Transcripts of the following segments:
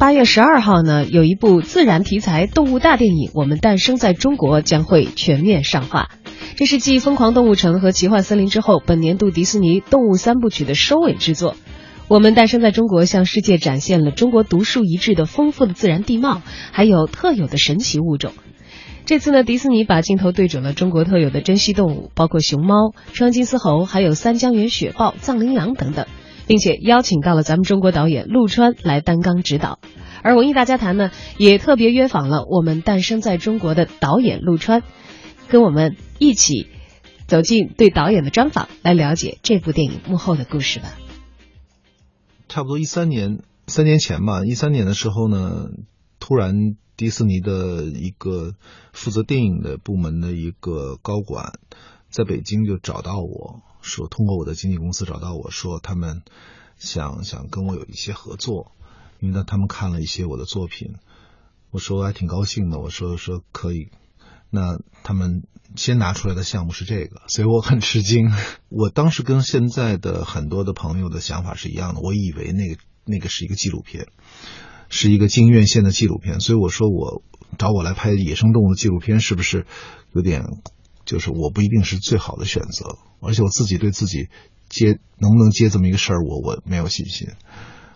八月十二号呢，有一部自然题材动物大电影《我们诞生在中国》将会全面上画。这是继《疯狂动物城》和《奇幻森林》之后，本年度迪士尼动物三部曲的收尾之作。《我们诞生在中国》向世界展现了中国独树一帜的丰富的自然地貌，还有特有的神奇物种。这次呢，迪士尼把镜头对准了中国特有的珍稀动物，包括熊猫、双金丝猴，还有三江源雪豹、藏羚羊等等。并且邀请到了咱们中国导演陆川来担纲指导，而文艺大家谈呢也特别约访了我们诞生在中国的导演陆川，跟我们一起走进对导演的专访，来了解这部电影幕后的故事吧。差不多一三年，三年前吧，一三年的时候呢，突然迪士尼的一个负责电影的部门的一个高管，在北京就找到我。说通过我的经纪公司找到我说他们想想跟我有一些合作，因为呢他们看了一些我的作品，我说还挺高兴的，我说说可以，那他们先拿出来的项目是这个，所以我很吃惊。我当时跟现在的很多的朋友的想法是一样的，我以为那个那个是一个纪录片，是一个进院线的纪录片，所以我说我找我来拍野生动物的纪录片是不是有点？就是我不一定是最好的选择，而且我自己对自己接能不能接这么一个事儿，我我没有信心。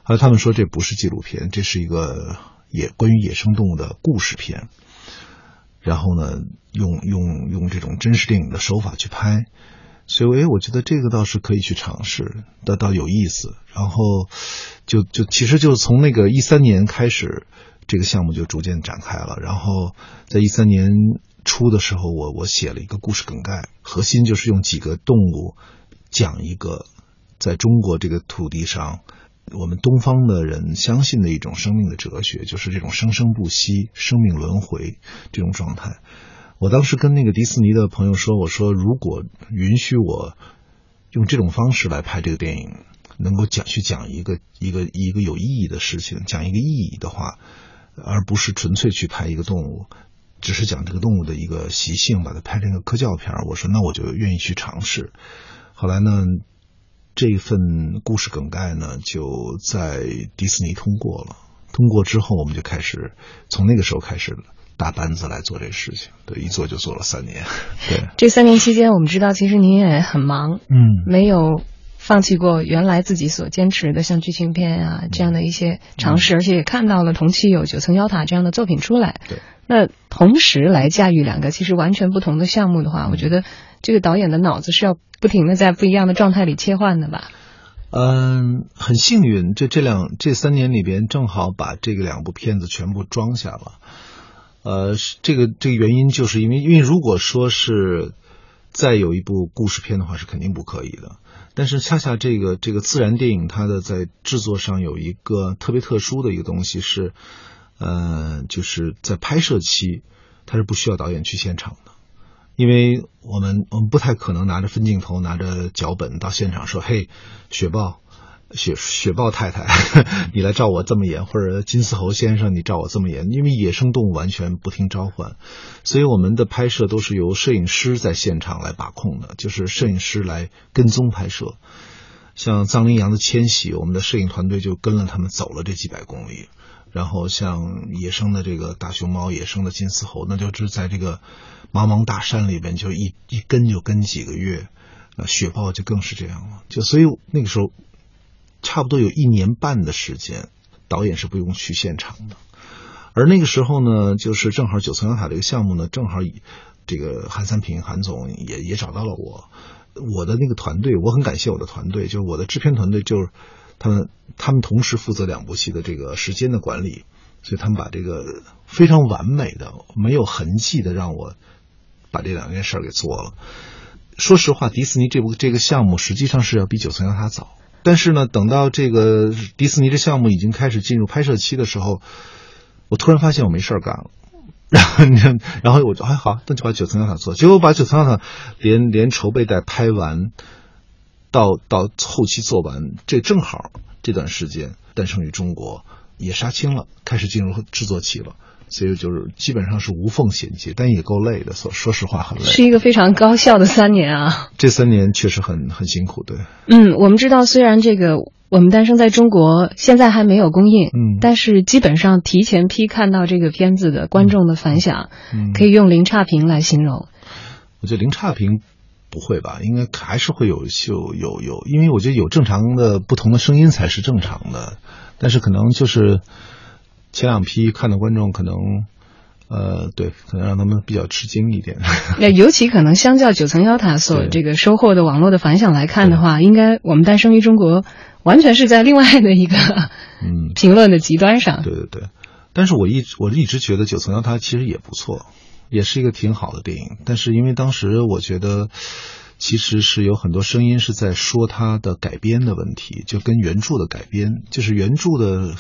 后来他们说这不是纪录片，这是一个野关于野生动物的故事片。然后呢，用用用这种真实电影的手法去拍，所以哎，我觉得这个倒是可以去尝试，倒倒有意思。然后就就其实就从那个一三年开始，这个项目就逐渐展开了。然后在一三年。初的时候，我我写了一个故事梗概，核心就是用几个动物讲一个在中国这个土地上，我们东方的人相信的一种生命的哲学，就是这种生生不息、生命轮回这种状态。我当时跟那个迪士尼的朋友说，我说如果允许我用这种方式来拍这个电影，能够讲去讲一个一个一个有意义的事情，讲一个意义的话，而不是纯粹去拍一个动物。只是讲这个动物的一个习性，把它拍成一个科教片我说那我就愿意去尝试。后来呢，这份故事梗概呢就在迪士尼通过了。通过之后，我们就开始从那个时候开始大班子来做这事情。对，一做就做了三年。对，这三年期间，我们知道其实您也很忙，嗯，没有放弃过原来自己所坚持的像剧情片啊这样的一些尝试，而且也看到了同期有《九层妖塔》这样的作品出来。对。那同时来驾驭两个其实完全不同的项目的话，我觉得这个导演的脑子是要不停的在不一样的状态里切换的吧？嗯，很幸运，这这两这三年里边正好把这个两部片子全部装下了。呃，这个这个原因就是因为因为如果说是再有一部故事片的话，是肯定不可以的。但是恰恰这个这个自然电影，它的在制作上有一个特别特殊的一个东西是。呃，就是在拍摄期，他是不需要导演去现场的，因为我们我们不太可能拿着分镜头、拿着脚本到现场说：“嘿，雪豹，雪雪豹太太，你来照我这么演，或者金丝猴先生，你照我这么演。”因为野生动物完全不听召唤，所以我们的拍摄都是由摄影师在现场来把控的，就是摄影师来跟踪拍摄。像藏羚羊的迁徙，我们的摄影团队就跟了他们走了这几百公里。然后像野生的这个大熊猫、野生的金丝猴，那就是在这个茫茫大山里边，就一一跟就跟几个月。呃，雪豹就更是这样了。就所以那个时候，差不多有一年半的时间，导演是不用去现场的。而那个时候呢，就是正好九层妖塔这个项目呢，正好这个韩三平韩总也也找到了我，我的那个团队，我很感谢我的团队，就是我的制片团队就是。他们他们同时负责两部戏的这个时间的管理，所以他们把这个非常完美的、没有痕迹的让我把这两件事给做了。说实话，迪士尼这部这个项目实际上是要比《九层妖塔》早，但是呢，等到这个迪士尼这项目已经开始进入拍摄期的时候，我突然发现我没事干了。然后，然后我就：“哎，好，那就把《九层妖塔》做。”结果把《九层妖塔》连连筹备带拍完。到到后期做完，这正好这段时间诞生于中国，也杀青了，开始进入制作期了。所以就是基本上是无缝衔接，但也够累的。说说实话，很累。是一个非常高效的三年啊！这三年确实很很辛苦，对。嗯，我们知道，虽然这个我们诞生在中国现在还没有公映，嗯，但是基本上提前批看到这个片子的观众的反响，嗯，可以用零差评来形容。我觉得零差评不会吧？应该还是会有有有有，因为我觉得有正常的不同的声音才是正常的，但是可能就是。前两批看的观众可能，呃，对，可能让他们比较吃惊一点。那尤其可能相较九层妖塔所这个收获的网络的反响来看的话，应该我们诞生于中国，完全是在另外的一个嗯 评论的极端上。对对对，但是我一直我一直觉得九层妖塔其实也不错，也是一个挺好的电影。但是因为当时我觉得，其实是有很多声音是在说它的改编的问题，就跟原著的改编，就是原著的。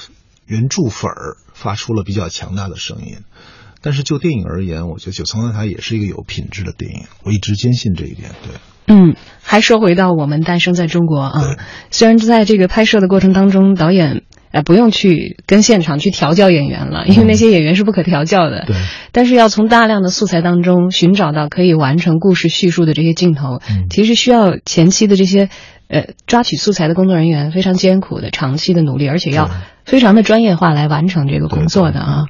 原著粉儿发出了比较强大的声音，但是就电影而言，我觉得《九层塔》也是一个有品质的电影，我一直坚信这一点。对，嗯，还说回到我们诞生在中国啊，虽然在这个拍摄的过程当中，导演呃不用去跟现场去调教演员了，因为那些演员是不可调教的。对，但是要从大量的素材当中寻找到可以完成故事叙述的这些镜头，其实需要前期的这些。呃，抓取素材的工作人员非常艰苦的长期的努力，而且要非常的专业化来完成这个工作的啊。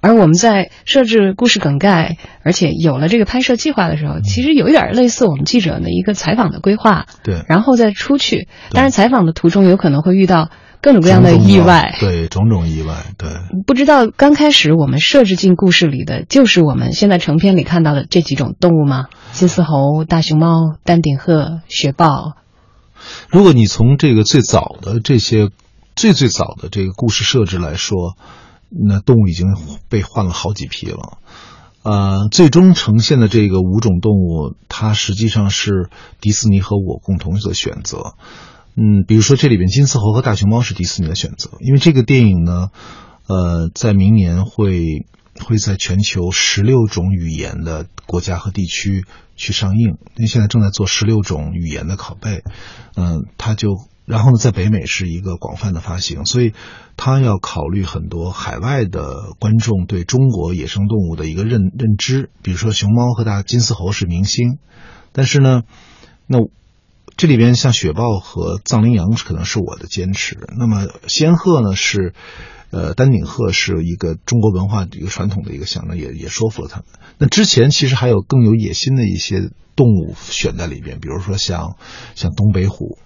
而我们在设置故事梗概，而且有了这个拍摄计划的时候，其实有一点类似我们记者的一个采访的规划。对，然后再出去，当然采访的途中有可能会遇到各种各样的意外。对，种种意外。对，不知道刚开始我们设置进故事里的就是我们现在成片里看到的这几种动物吗？金丝猴、大熊猫、丹顶鹤、雪豹。如果你从这个最早的这些最最早的这个故事设置来说，那动物已经被换了好几批了。呃，最终呈现的这个五种动物，它实际上是迪士尼和我共同的选择。嗯，比如说这里边金丝猴和大熊猫是迪士尼的选择，因为这个电影呢，呃，在明年会会在全球十六种语言的国家和地区。去上映，因为现在正在做十六种语言的拷贝，嗯，它就然后呢，在北美是一个广泛的发行，所以它要考虑很多海外的观众对中国野生动物的一个认认知，比如说熊猫和大金丝猴是明星，但是呢，那这里边像雪豹和藏羚羊可能是我的坚持，那么仙鹤呢是。呃，丹顶鹤是一个中国文化一个传统的一个象征，也也说服了他们。那之前其实还有更有野心的一些动物选在里边，比如说像像东北虎，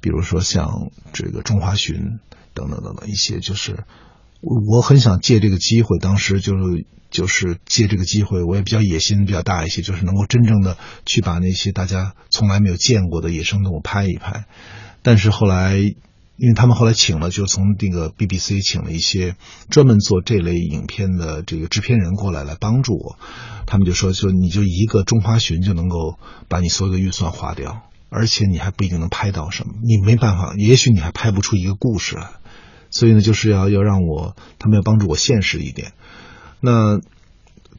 比如说像这个中华鲟等等等等一些，就是我很想借这个机会，当时就是就是借这个机会，我也比较野心比较大一些，就是能够真正的去把那些大家从来没有见过的野生动物拍一拍，但是后来。因为他们后来请了，就从那个 BBC 请了一些专门做这类影片的这个制片人过来来帮助我，他们就说，说你就一个中华鲟就能够把你所有的预算花掉，而且你还不一定能拍到什么，你没办法，也许你还拍不出一个故事来，所以呢，就是要要让我，他们要帮助我现实一点。那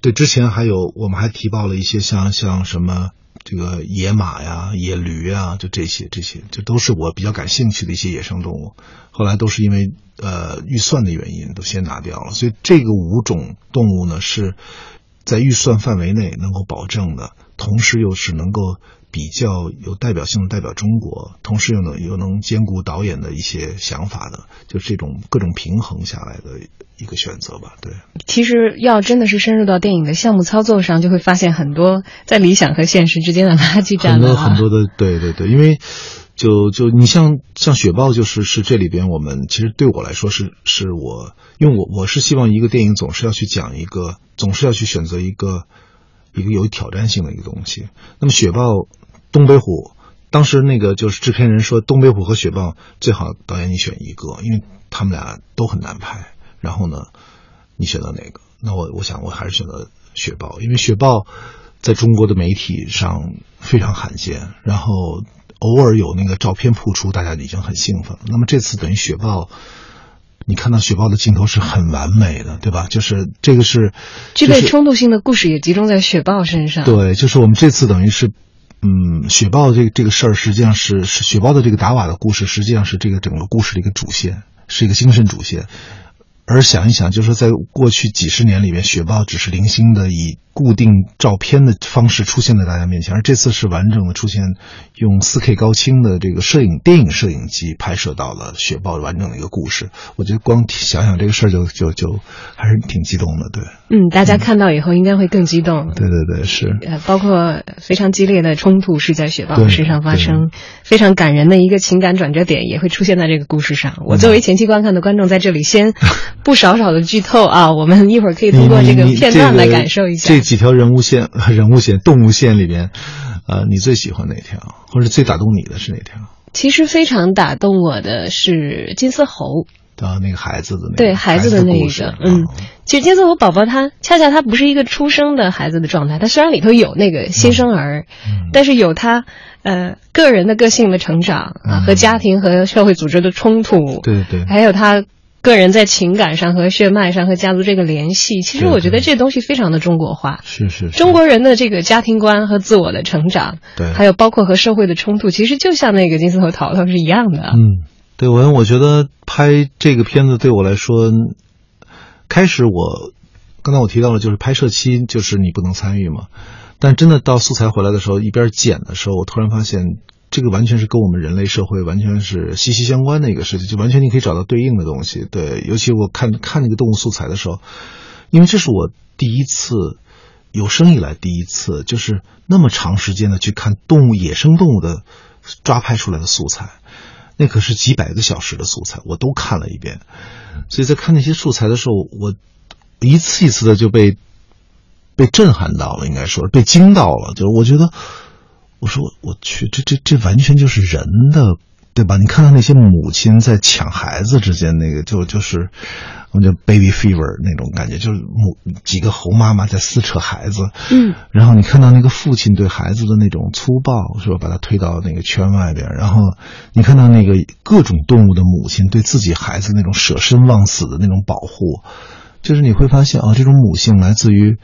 对之前还有，我们还提报了一些像像什么。这个野马呀、野驴啊，就这些，这些这都是我比较感兴趣的一些野生动物。后来都是因为呃预算的原因，都先拿掉了。所以这个五种动物呢，是在预算范围内能够保证的，同时又是能够。比较有代表性的代表中国，同时又能又能兼顾导演的一些想法的，就这种各种平衡下来的一个选择吧。对，其实要真的是深入到电影的项目操作上，就会发现很多在理想和现实之间的垃圾站。很多很多的，对对对，因为就就你像像雪豹，就是是这里边我们其实对我来说是是我，因为我我是希望一个电影总是要去讲一个，总是要去选择一个一个有挑战性的一个东西。那么雪豹。东北虎，当时那个就是制片人说，东北虎和雪豹最好导演你选一个，因为他们俩都很难拍。然后呢，你选择哪个？那我我想我还是选择雪豹，因为雪豹在中国的媒体上非常罕见，然后偶尔有那个照片曝出，大家已经很兴奋了。那么这次等于雪豹，你看到雪豹的镜头是很完美的，对吧？就是这个是具备冲突性的故事也集中在雪豹身上。对，就是我们这次等于是。嗯，雪豹这个这个事儿实际上是是雪豹的这个达瓦的故事，实际上是这个整个故事的一个主线，是一个精神主线。而想一想，就是在过去几十年里面，雪豹只是零星的以固定照片的方式出现在大家面前，而这次是完整的出现，用 4K 高清的这个摄影电影摄影机拍摄到了雪豹完整的一个故事。我觉得光想想这个事儿就就就还是挺激动的，对。嗯，大家看到以后应该会更激动。对对对，是。呃，包括非常激烈的冲突是在雪豹身上发生，非常感人的一个情感转折点也会出现在这个故事上。我作为前期观看的观众，在这里先。不少少的剧透啊，我们一会儿可以通过这个片段来感受一下这几条人物线、人物线、动物线里边，呃，你最喜欢哪条，或者最打动你的是哪条？其实非常打动我的是金丝猴。啊，那个孩子的那对孩子的那一个，嗯，其实金丝猴宝宝他恰恰他不是一个出生的孩子的状态，他虽然里头有那个新生儿，但是有他呃个人的个性的成长啊，和家庭和社会组织的冲突，对对，还有他。个人在情感上和血脉上和家族这个联系，其实我觉得这东西非常的中国化。是是，中国人的这个家庭观和自我的成长，对，还有包括和社会的冲突，其实就像那个金丝猴淘淘是一样的。嗯，对我我觉得拍这个片子对我来说，开始我刚才我提到了，就是拍摄期就是你不能参与嘛，但真的到素材回来的时候，一边剪的时候，我突然发现。这个完全是跟我们人类社会完全是息息相关的一个事情，就完全你可以找到对应的东西。对，尤其我看看那个动物素材的时候，因为这是我第一次有生以来第一次，就是那么长时间的去看动物、野生动物的抓拍出来的素材，那可是几百个小时的素材，我都看了一遍。所以在看那些素材的时候，我一次一次的就被被震撼到了，应该说被惊到了，就是我觉得。我说我我去，这这这完全就是人的，对吧？你看到那些母亲在抢孩子之间那个，就就是我们叫 baby fever 那种感觉，就是母几个猴妈妈在撕扯孩子，嗯，然后你看到那个父亲对孩子的那种粗暴，是吧？把他推到那个圈外边，然后你看到那个各种动物的母亲对自己孩子那种舍身忘死的那种保护，就是你会发现啊，这种母性来自于。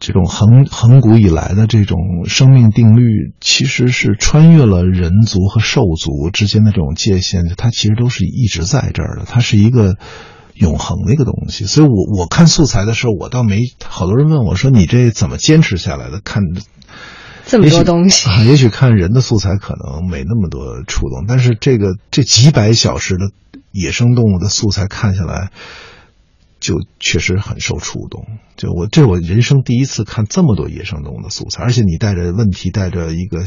这种恒恒古以来的这种生命定律，其实是穿越了人族和兽族之间的这种界限，它其实都是一直在这儿的，它是一个永恒的一个东西。所以，我我看素材的时候，我倒没好多人问我说：“你这怎么坚持下来的？”看这么多东西，也许看人的素材可能没那么多触动，但是这个这几百小时的野生动物的素材看下来。就确实很受触动，就我这是我人生第一次看这么多野生动物的素材，而且你带着问题，带着一个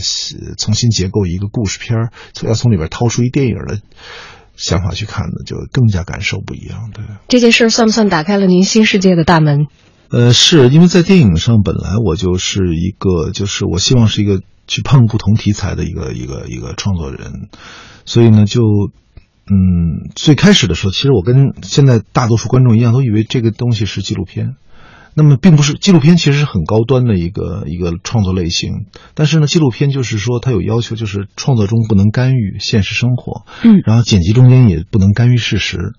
重新结构一个故事片儿，要从里边掏出一电影的想法去看的，就更加感受不一样。对这件事算不算打开了您新世界的大门？呃，是因为在电影上本来我就是一个，就是我希望是一个去碰不同题材的一个一个一个创作人，所以呢就。嗯，最开始的时候，其实我跟现在大多数观众一样，都以为这个东西是纪录片。那么，并不是纪录片，其实是很高端的一个一个创作类型。但是呢，纪录片就是说，它有要求，就是创作中不能干预现实生活，嗯，然后剪辑中间也不能干预事实。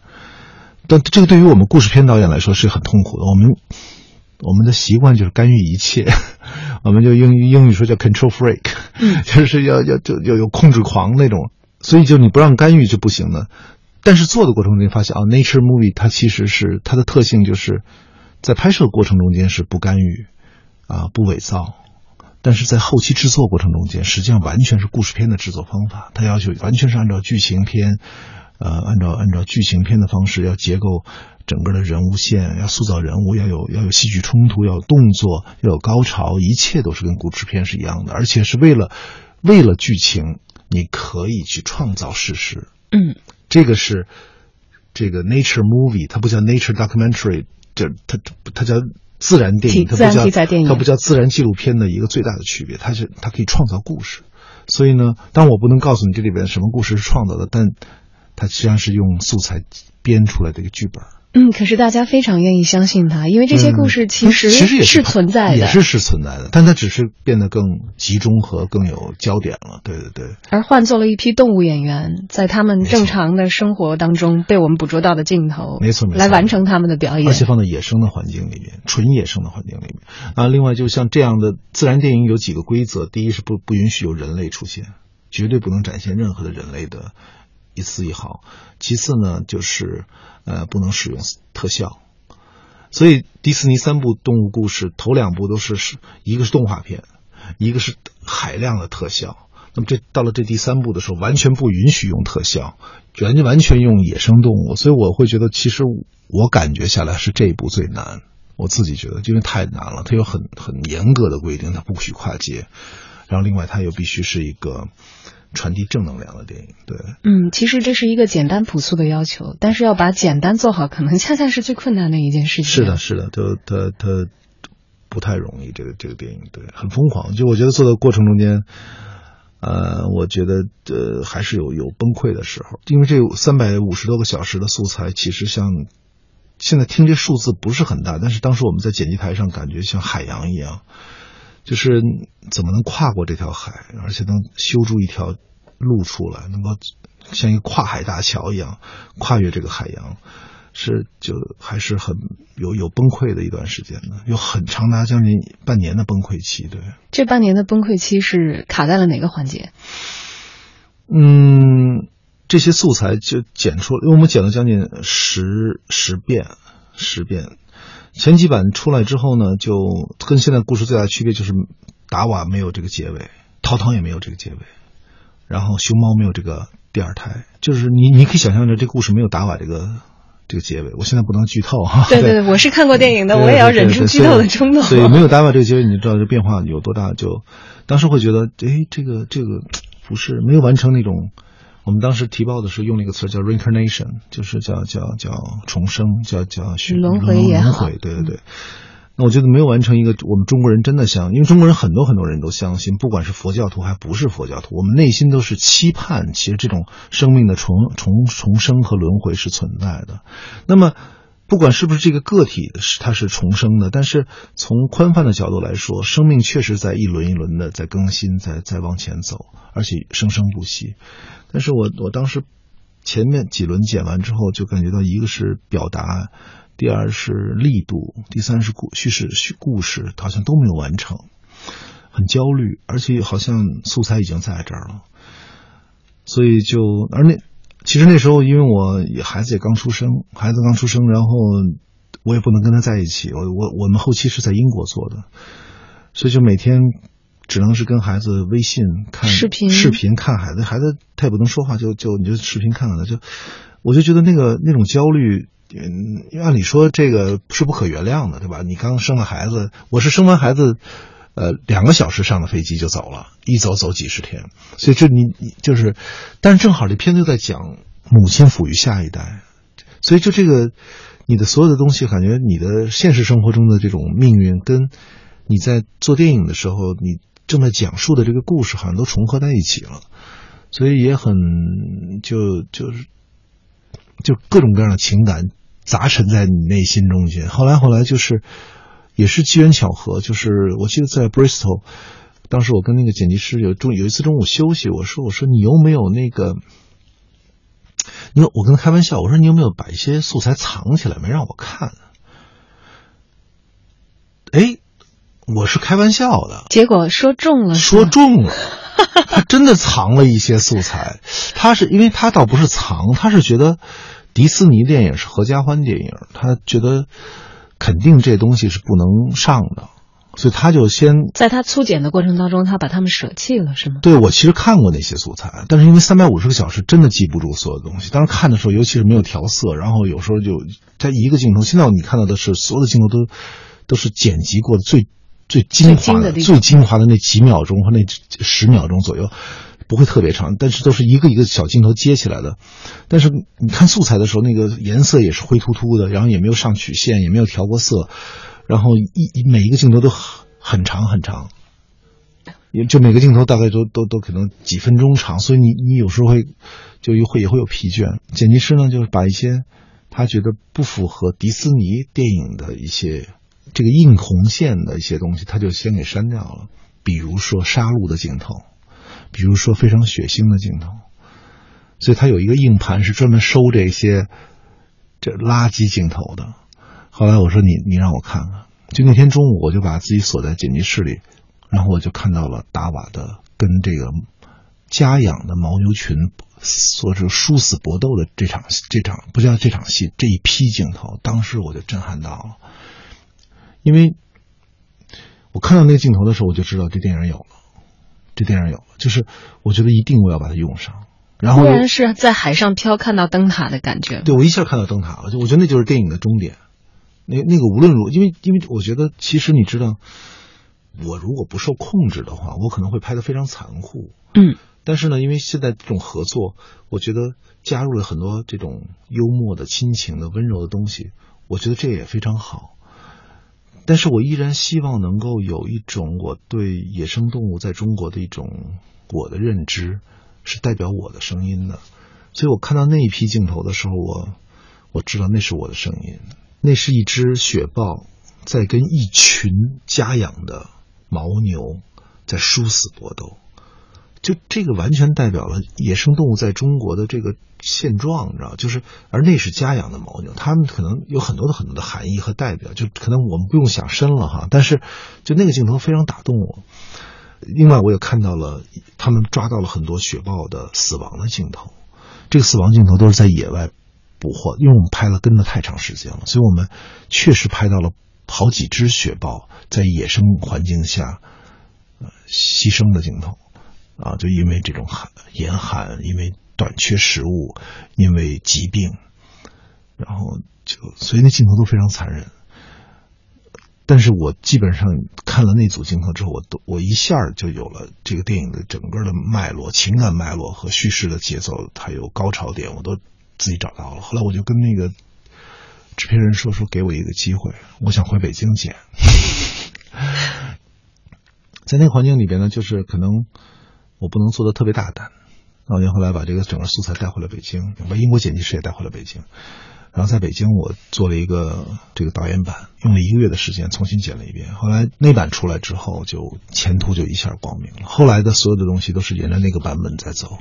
但这个对于我们故事片导演来说是很痛苦的。我们我们的习惯就是干预一切，我们就英英语说叫 control freak，嗯，就是要要就有有控制狂那种。所以，就你不让干预就不行了。但是做的过程中发现啊，nature movie 它其实是它的特性，就是在拍摄过程中间是不干预，啊，不伪造。但是在后期制作过程中间，实际上完全是故事片的制作方法。它要求完全是按照剧情片，呃，按照按照剧情片的方式，要结构整个的人物线，要塑造人物，要有要有戏剧冲突，要有动作，要有高潮，一切都是跟故事片是一样的，而且是为了为了剧情。你可以去创造事实，嗯，这个是这个 nature movie，它不叫 nature documentary，这它它叫自然电影，它不叫它不叫自然纪录片的一个最大的区别，它是它可以创造故事，所以呢，当然我不能告诉你这里边什么故事是创造的，但它实际上是用素材编出来的一个剧本。嗯，可是大家非常愿意相信他，因为这些故事其实其实也是存在的，也是是存在的，但它只是变得更集中和更有焦点了。对对对。而换做了一批动物演员，在他们正常的生活当中被我们捕捉到的镜头，没错没错，来完成他们的表演，而且放在野生的环境里面，纯野生的环境里面啊。另外，就像这样的自然电影有几个规则：第一是不不允许有人类出现，绝对不能展现任何的人类的一丝一毫。其次呢，就是呃不能使用特效。所以迪士尼三部动物故事，头两部都是是一个是动画片，一个是海量的特效。那么这到了这第三部的时候，完全不允许用特效，完全完全用野生动物。所以我会觉得，其实我感觉下来是这一部最难。我自己觉得，因为太难了，它有很很严格的规定，它不许跨界。然后另外，它又必须是一个传递正能量的电影。对，嗯，其实这是一个简单朴素的要求，但是要把简单做好，可能恰恰是最困难的一件事情。是的，是的，它它它不太容易。这个这个电影，对，很疯狂。就我觉得做的过程中间。呃，我觉得呃还是有有崩溃的时候，因为这三百五十多个小时的素材，其实像现在听这数字不是很大，但是当时我们在剪辑台上感觉像海洋一样，就是怎么能跨过这条海，而且能修筑一条路出来，能够像一个跨海大桥一样跨越这个海洋。是，就还是很有有崩溃的一段时间的，有很长达将近半年的崩溃期。对，这半年的崩溃期是卡在了哪个环节？嗯，这些素材就剪出，因为我们剪了将近十十遍，十遍。前几版出来之后呢，就跟现在故事最大的区别就是达瓦没有这个结尾，涛涛也没有这个结尾，然后熊猫没有这个第二胎，就是你你可以想象着这故事没有达瓦这个。这个结尾，我现在不能剧透 哈。对对对，我是看过电影的，我也要忍住剧透的冲动。对，没有达瓦这个结尾，你知道这变化有多大？就当时会觉得，哎，这个这个不是没有完成那种，我们当时提报的时候用了一个词叫 reincarnation，就是叫叫叫重生，叫叫轮回也轮回，对对对。那我觉得没有完成一个我们中国人真的相，因为中国人很多很多人都相信，不管是佛教徒还不是佛教徒，我们内心都是期盼，其实这种生命的重重重生和轮回是存在的。那么，不管是不是这个个体是它是重生的，但是从宽泛的角度来说，生命确实在一轮一轮的在更新，在在往前走，而且生生不息。但是我我当时前面几轮剪完之后，就感觉到一个是表达。第二是力度，第三是故叙事叙故事，好像都没有完成，很焦虑，而且好像素材已经在这儿了，所以就而那其实那时候因为我孩子也刚出生，孩子刚出生，然后我也不能跟他在一起，我我我们后期是在英国做的，所以就每天只能是跟孩子微信看视频视频看孩子，孩子他也不能说话，就就你就视频看看他，就我就觉得那个那种焦虑。嗯，按理说这个是不可原谅的，对吧？你刚生了孩子，我是生完孩子，呃，两个小时上的飞机就走了，一走走几十天，所以这你你就是，但是正好这片子在讲母亲抚育下一代，所以就这个你的所有的东西，感觉你的现实生活中的这种命运，跟你在做电影的时候你正在讲述的这个故事，好像都重合在一起了，所以也很就就是。就各种各样的情感杂陈在你内心中间。后来后来就是，也是机缘巧合。就是我记得在 Bristol，当时我跟那个剪辑师有中有一次中午休息，我说我说你有没有那个，你我跟他开玩笑，我说你有没有把一些素材藏起来没让我看？哎，我是开玩笑的。结果说中了，说中了。他真的藏了一些素材，他是因为他倒不是藏，他是觉得迪士尼电影是合家欢电影，他觉得肯定这东西是不能上的，所以他就先在他粗剪的过程当中，他把他们舍弃了，是吗？对，我其实看过那些素材，但是因为三百五十个小时真的记不住所有东西，当时看的时候，尤其是没有调色，然后有时候就在一个镜头，现在你看到的是所有的镜头都都是剪辑过的最。最精华的、最精华的那几秒钟和那十秒钟左右，不会特别长，但是都是一个一个小镜头接起来的。但是你看素材的时候，那个颜色也是灰秃秃的，然后也没有上曲线，也没有调过色，然后一每一个镜头都很很长很长，也就每个镜头大概都都都可能几分钟长，所以你你有时候会就会也会有疲倦。剪辑师呢，就是把一些他觉得不符合迪士尼电影的一些。这个硬红线的一些东西，他就先给删掉了。比如说杀戮的镜头，比如说非常血腥的镜头，所以他有一个硬盘是专门收这些这垃圾镜头的。后来我说你你让我看看，就那天中午我就把自己锁在剪辑室里，然后我就看到了达瓦的跟这个家养的牦牛群，说是殊死搏斗的这场这场不叫这场戏，这一批镜头，当时我就震撼到了，因为我看到那镜头的时候，我就知道这电影有了，这电影有了，就是我觉得一定我要把它用上。然后忽然是在海上飘，看到灯塔的感觉。对，我一下看到灯塔了，就我觉得那就是电影的终点。那那个无论如，因为因为我觉得，其实你知道，我如果不受控制的话，我可能会拍的非常残酷。嗯。但是呢，因为现在这种合作，我觉得加入了很多这种幽默的、亲情的、温柔的东西，我觉得这也非常好。但是我依然希望能够有一种我对野生动物在中国的一种我的认知。是代表我的声音的，所以我看到那一批镜头的时候，我我知道那是我的声音，那是一只雪豹在跟一群家养的牦牛在殊死搏斗，就这个完全代表了野生动物在中国的这个现状，你知道，就是而那是家养的牦牛，他们可能有很多的很多的含义和代表，就可能我们不用想深了哈，但是就那个镜头非常打动我。另外，我也看到了他们抓到了很多雪豹的死亡的镜头。这个死亡镜头都是在野外捕获，因为我们拍了跟了太长时间了，所以我们确实拍到了好几只雪豹在野生环境下呃牺牲的镜头啊，就因为这种寒严寒，因为短缺食物，因为疾病，然后就所以那镜头都非常残忍。但是我基本上看了那组镜头之后，我都我一下就有了这个电影的整个的脉络、情感脉络和叙事的节奏，还有高潮点，我都自己找到了。后来我就跟那个制片人说：“说给我一个机会，我想回北京剪。”在那个环境里边呢，就是可能我不能做的特别大胆。老年后来把这个整个素材带回了北京，把英国剪辑师也带回了北京。然后在北京，我做了一个这个导演版，用了一个月的时间重新剪了一遍。后来那版出来之后，就前途就一下光明了。后来的所有的东西都是沿着那个版本在走，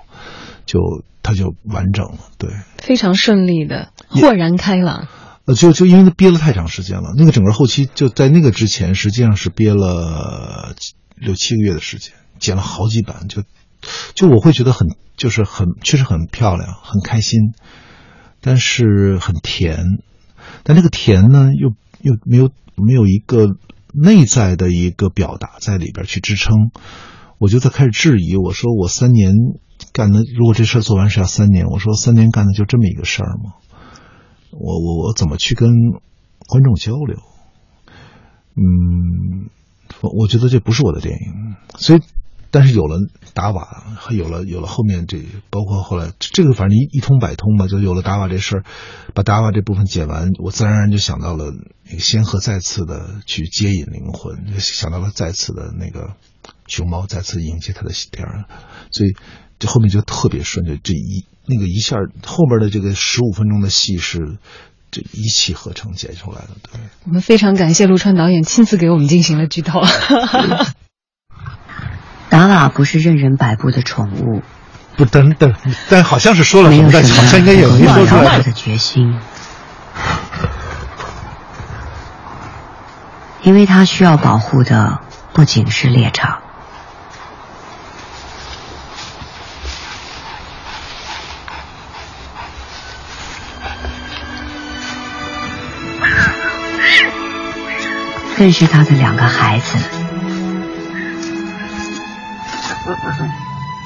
就它就完整了。对，非常顺利的，豁然开朗。呃，就就因为憋了太长时间了，那个整个后期就在那个之前，实际上是憋了六七个月的时间，剪了好几版，就就我会觉得很就是很确实很漂亮，很开心。但是很甜，但这个甜呢，又又没有没有一个内在的一个表达在里边去支撑，我就在开始质疑。我说我三年干的，如果这事做完是要三年，我说三年干的就这么一个事儿吗？我我我怎么去跟观众交流？嗯，我觉得这不是我的电影，所以。但是有了达瓦，有了有了后面这，包括后来这个，反正一通百通吧，就有了达瓦这事儿，把达瓦这部分剪完，我自然而然就想到了仙鹤再次的去接引灵魂，就想到了再次的那个熊猫再次迎接他的喜天儿，所以这后面就特别顺，就这一那个一下后边的这个十五分钟的戏是这一气呵成剪出来的。对，我们非常感谢陆川导演亲自给我们进行了剧透。达瓦不是任人摆布的宠物，不等等，但好像是说了什么，但好像应该有没说出来的决心，因为他需要保护的不仅是猎场，更是他的两个孩子。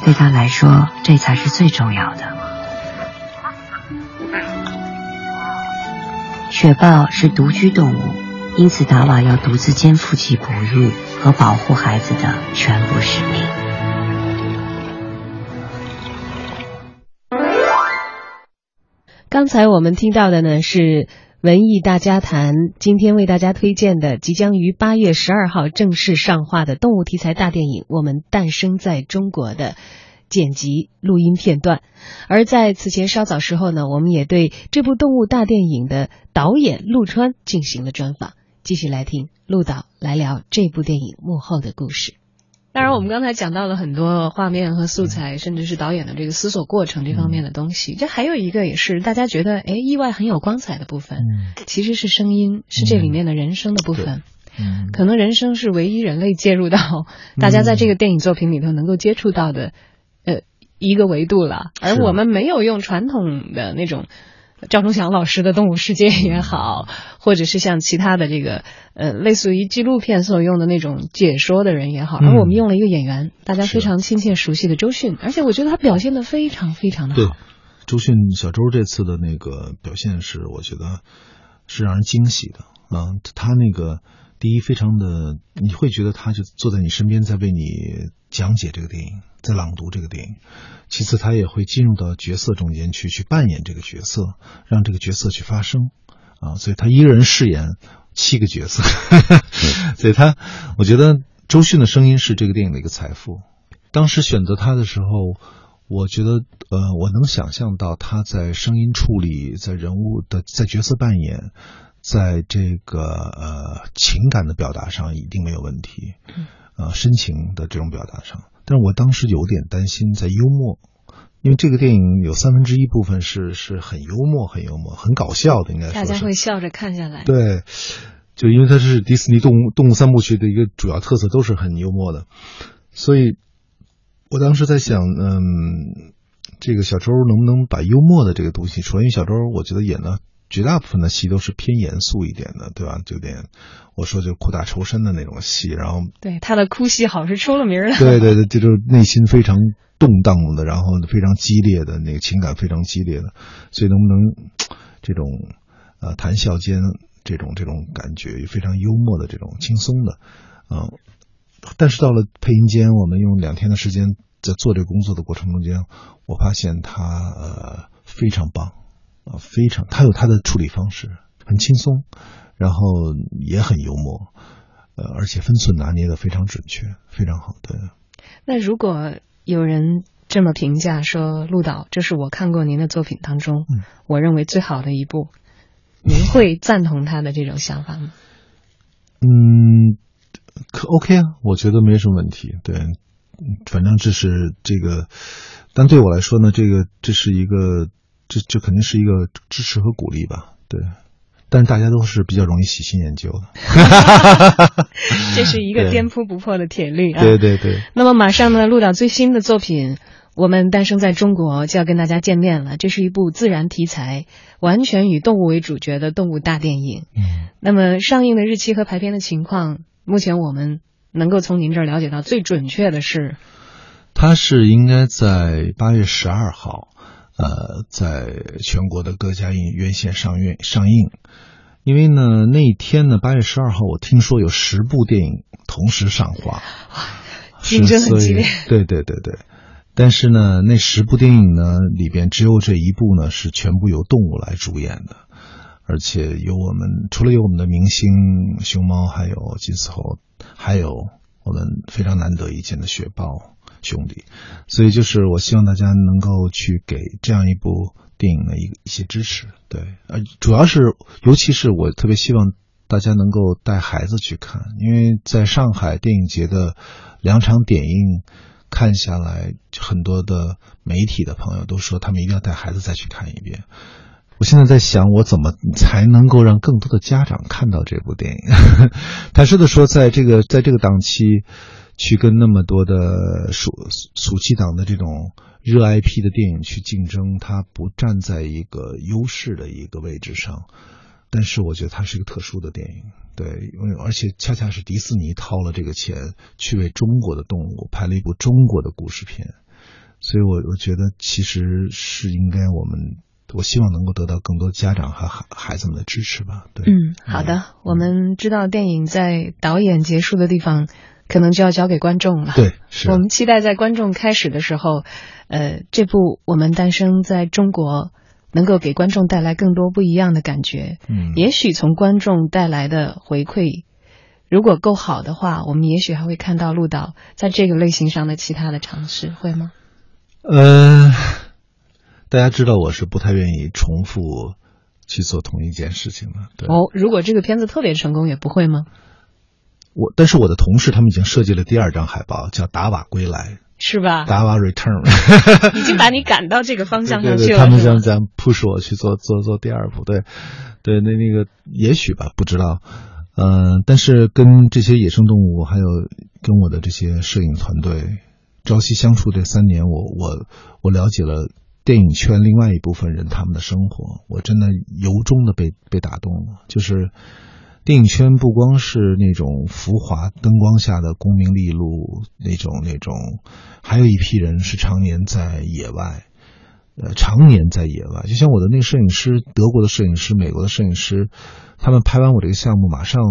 对他来说，这才是最重要的。雪豹是独居动物，因此达瓦要独自肩负起哺育和保护孩子的全部使命。刚才我们听到的呢是。文艺大家谈今天为大家推荐的即将于八月十二号正式上画的动物题材大电影《我们诞生在中国》的剪辑录音片段，而在此前稍早时候呢，我们也对这部动物大电影的导演陆川进行了专访，继续来听陆导来聊这部电影幕后的故事。当然，我们刚才讲到了很多画面和素材，甚至是导演的这个思索过程这方面的东西。这还有一个也是大家觉得哎意外很有光彩的部分，其实是声音，是这里面的人声的部分。可能人声是唯一人类介入到大家在这个电影作品里头能够接触到的，呃，一个维度了，而我们没有用传统的那种。赵忠祥老师的《动物世界》也好，或者是像其他的这个呃，类似于纪录片所用的那种解说的人也好，而我们用了一个演员，大家非常亲切熟悉的周迅，而且我觉得他表现的非常非常的好。对，周迅小周这次的那个表现是，我觉得是让人惊喜的啊。他那个第一，非常的你会觉得他就坐在你身边，在为你讲解这个电影。在朗读这个电影，其次他也会进入到角色中间去，去扮演这个角色，让这个角色去发声啊，所以他一个人饰演七个角色，所以他，我觉得周迅的声音是这个电影的一个财富。当时选择他的时候，我觉得呃，我能想象到他在声音处理、在人物的、在角色扮演、在这个呃情感的表达上一定没有问题，呃，深情的这种表达上。但是我当时有点担心，在幽默，因为这个电影有三分之一部分是是很幽默、很幽默、很搞笑的，应该说大家会笑着看下来。对，就因为它是迪士尼动物动物三部曲的一个主要特色，都是很幽默的，所以我当时在想，嗯，这个小周能不能把幽默的这个东西除了？因为小周，我觉得演的。绝大部分的戏都是偏严肃一点的，对吧？就点我说就苦大仇深的那种戏，然后对他的哭戏好是出了名的。对对对，这就是内心非常动荡的，然后非常激烈的那个情感非常激烈的，所以能不能这种呃谈笑间这种这种感觉非常幽默的这种轻松的，嗯，但是到了配音间，我们用两天的时间在做这个工作的过程中间，我发现他呃非常棒。啊，非常，他有他的处理方式，很轻松，然后也很幽默，呃，而且分寸拿捏的非常准确，非常好。对。那如果有人这么评价说，陆导，这是我看过您的作品当中，我认为最好的一部，您会赞同他的这种想法吗？嗯，可 OK 啊，我觉得没什么问题。对，反正这是这个，但对我来说呢，这个这是一个。这这肯定是一个支持和鼓励吧，对，但是大家都是比较容易喜新厌旧的，这是一个颠扑不破的铁律啊！对对对。那么马上呢，陆导最新的作品《我们诞生在中国》就要跟大家见面了。这是一部自然题材、完全以动物为主角的动物大电影。嗯。那么上映的日期和排片的情况，目前我们能够从您这儿了解到最准确的是，它是应该在八月十二号。呃，在全国的各家影院线上院上映，因为呢那一天呢八月十二号，我听说有十部电影同时上画，竞争很激烈。对对对对，但是呢那十部电影呢里边只有这一部呢是全部由动物来主演的，而且有我们除了有我们的明星熊猫，还有金丝猴，还有我们非常难得一见的雪豹。兄弟，所以就是我希望大家能够去给这样一部电影的一一些支持，对，呃，主要是尤其是我特别希望大家能够带孩子去看，因为在上海电影节的两场点映看下来，很多的媒体的朋友都说他们一定要带孩子再去看一遍。我现在在想，我怎么才能够让更多的家长看到这部电影？坦率 的说，在这个在这个档期。去跟那么多的暑暑期档的这种热 IP 的电影去竞争，它不站在一个优势的一个位置上，但是我觉得它是一个特殊的电影，对，因为而且恰恰是迪士尼掏了这个钱去为中国的动物拍了一部中国的故事片，所以我我觉得其实是应该我们，我希望能够得到更多家长和孩孩子们的支持吧。对，嗯，好的，我们知道电影在导演结束的地方。可能就要交给观众了。对，是我们期待在观众开始的时候，呃，这部我们诞生在中国，能够给观众带来更多不一样的感觉。嗯，也许从观众带来的回馈，如果够好的话，我们也许还会看到陆导在这个类型上的其他的尝试，会吗？呃，大家知道我是不太愿意重复去做同一件事情的。对哦，如果这个片子特别成功，也不会吗？我但是我的同事他们已经设计了第二张海报，叫《达瓦归来》，是吧？达瓦 Return，已经把你赶到这个方向上去了。他们想想 push 我去做做做第二部，对，对，那那个也许吧，不知道。嗯，但是跟这些野生动物，还有跟我的这些摄影团队，朝夕相处这三年，我我我了解了电影圈另外一部分人他们的生活，我真的由衷的被被打动了。就是电影圈不光是那种浮华灯光下的功名利禄那种那种，还有一批人是常年在野外。呃，常年在野外，就像我的那个摄影师，德国的摄影师，美国的摄影师，他们拍完我这个项目，马上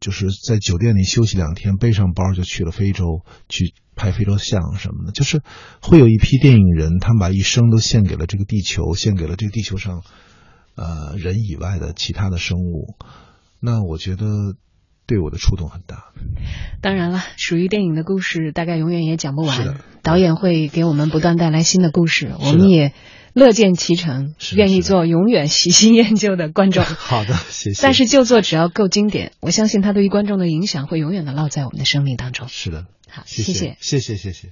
就是在酒店里休息两天，背上包就去了非洲去拍非洲象什么的。就是会有一批电影人，他们把一生都献给了这个地球，献给了这个地球上呃人以外的其他的生物。那我觉得。对我的触动很大。当然了，属于电影的故事，大概永远也讲不完。导演会给我们不断带来新的故事，我们也乐见其成，愿意做永远喜新厌旧的观众。好的，谢谢。但是旧作只要够经典，我相信它对于观众的影响会永远的烙在我们的生命当中。是的，好，谢谢，谢谢，谢谢。